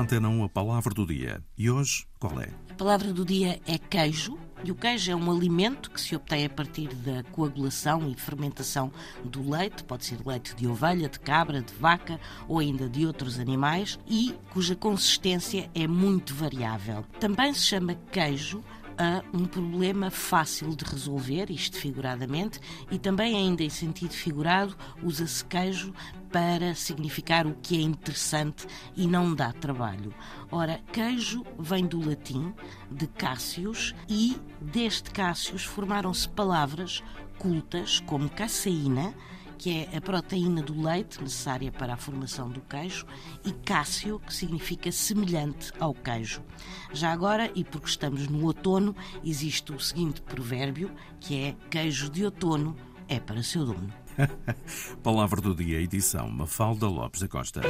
Antena 1 a palavra do dia. E hoje, qual é? A palavra do dia é queijo. E o queijo é um alimento que se obtém a partir da coagulação e fermentação do leite, pode ser leite de ovelha, de cabra, de vaca ou ainda de outros animais, e cuja consistência é muito variável. Também se chama queijo a um problema fácil de resolver, isto figuradamente, e também, ainda em sentido figurado, usa-se queijo para significar o que é interessante e não dá trabalho. Ora, queijo vem do latim, de Cássius, e deste Cássius formaram-se palavras cultas como caseína, que é a proteína do leite necessária para a formação do queijo, e cássio, que significa semelhante ao queijo. Já agora, e porque estamos no outono, existe o seguinte provérbio, que é queijo de outono é para seu dono. Palavra do dia, edição Mafalda Lopes da Costa.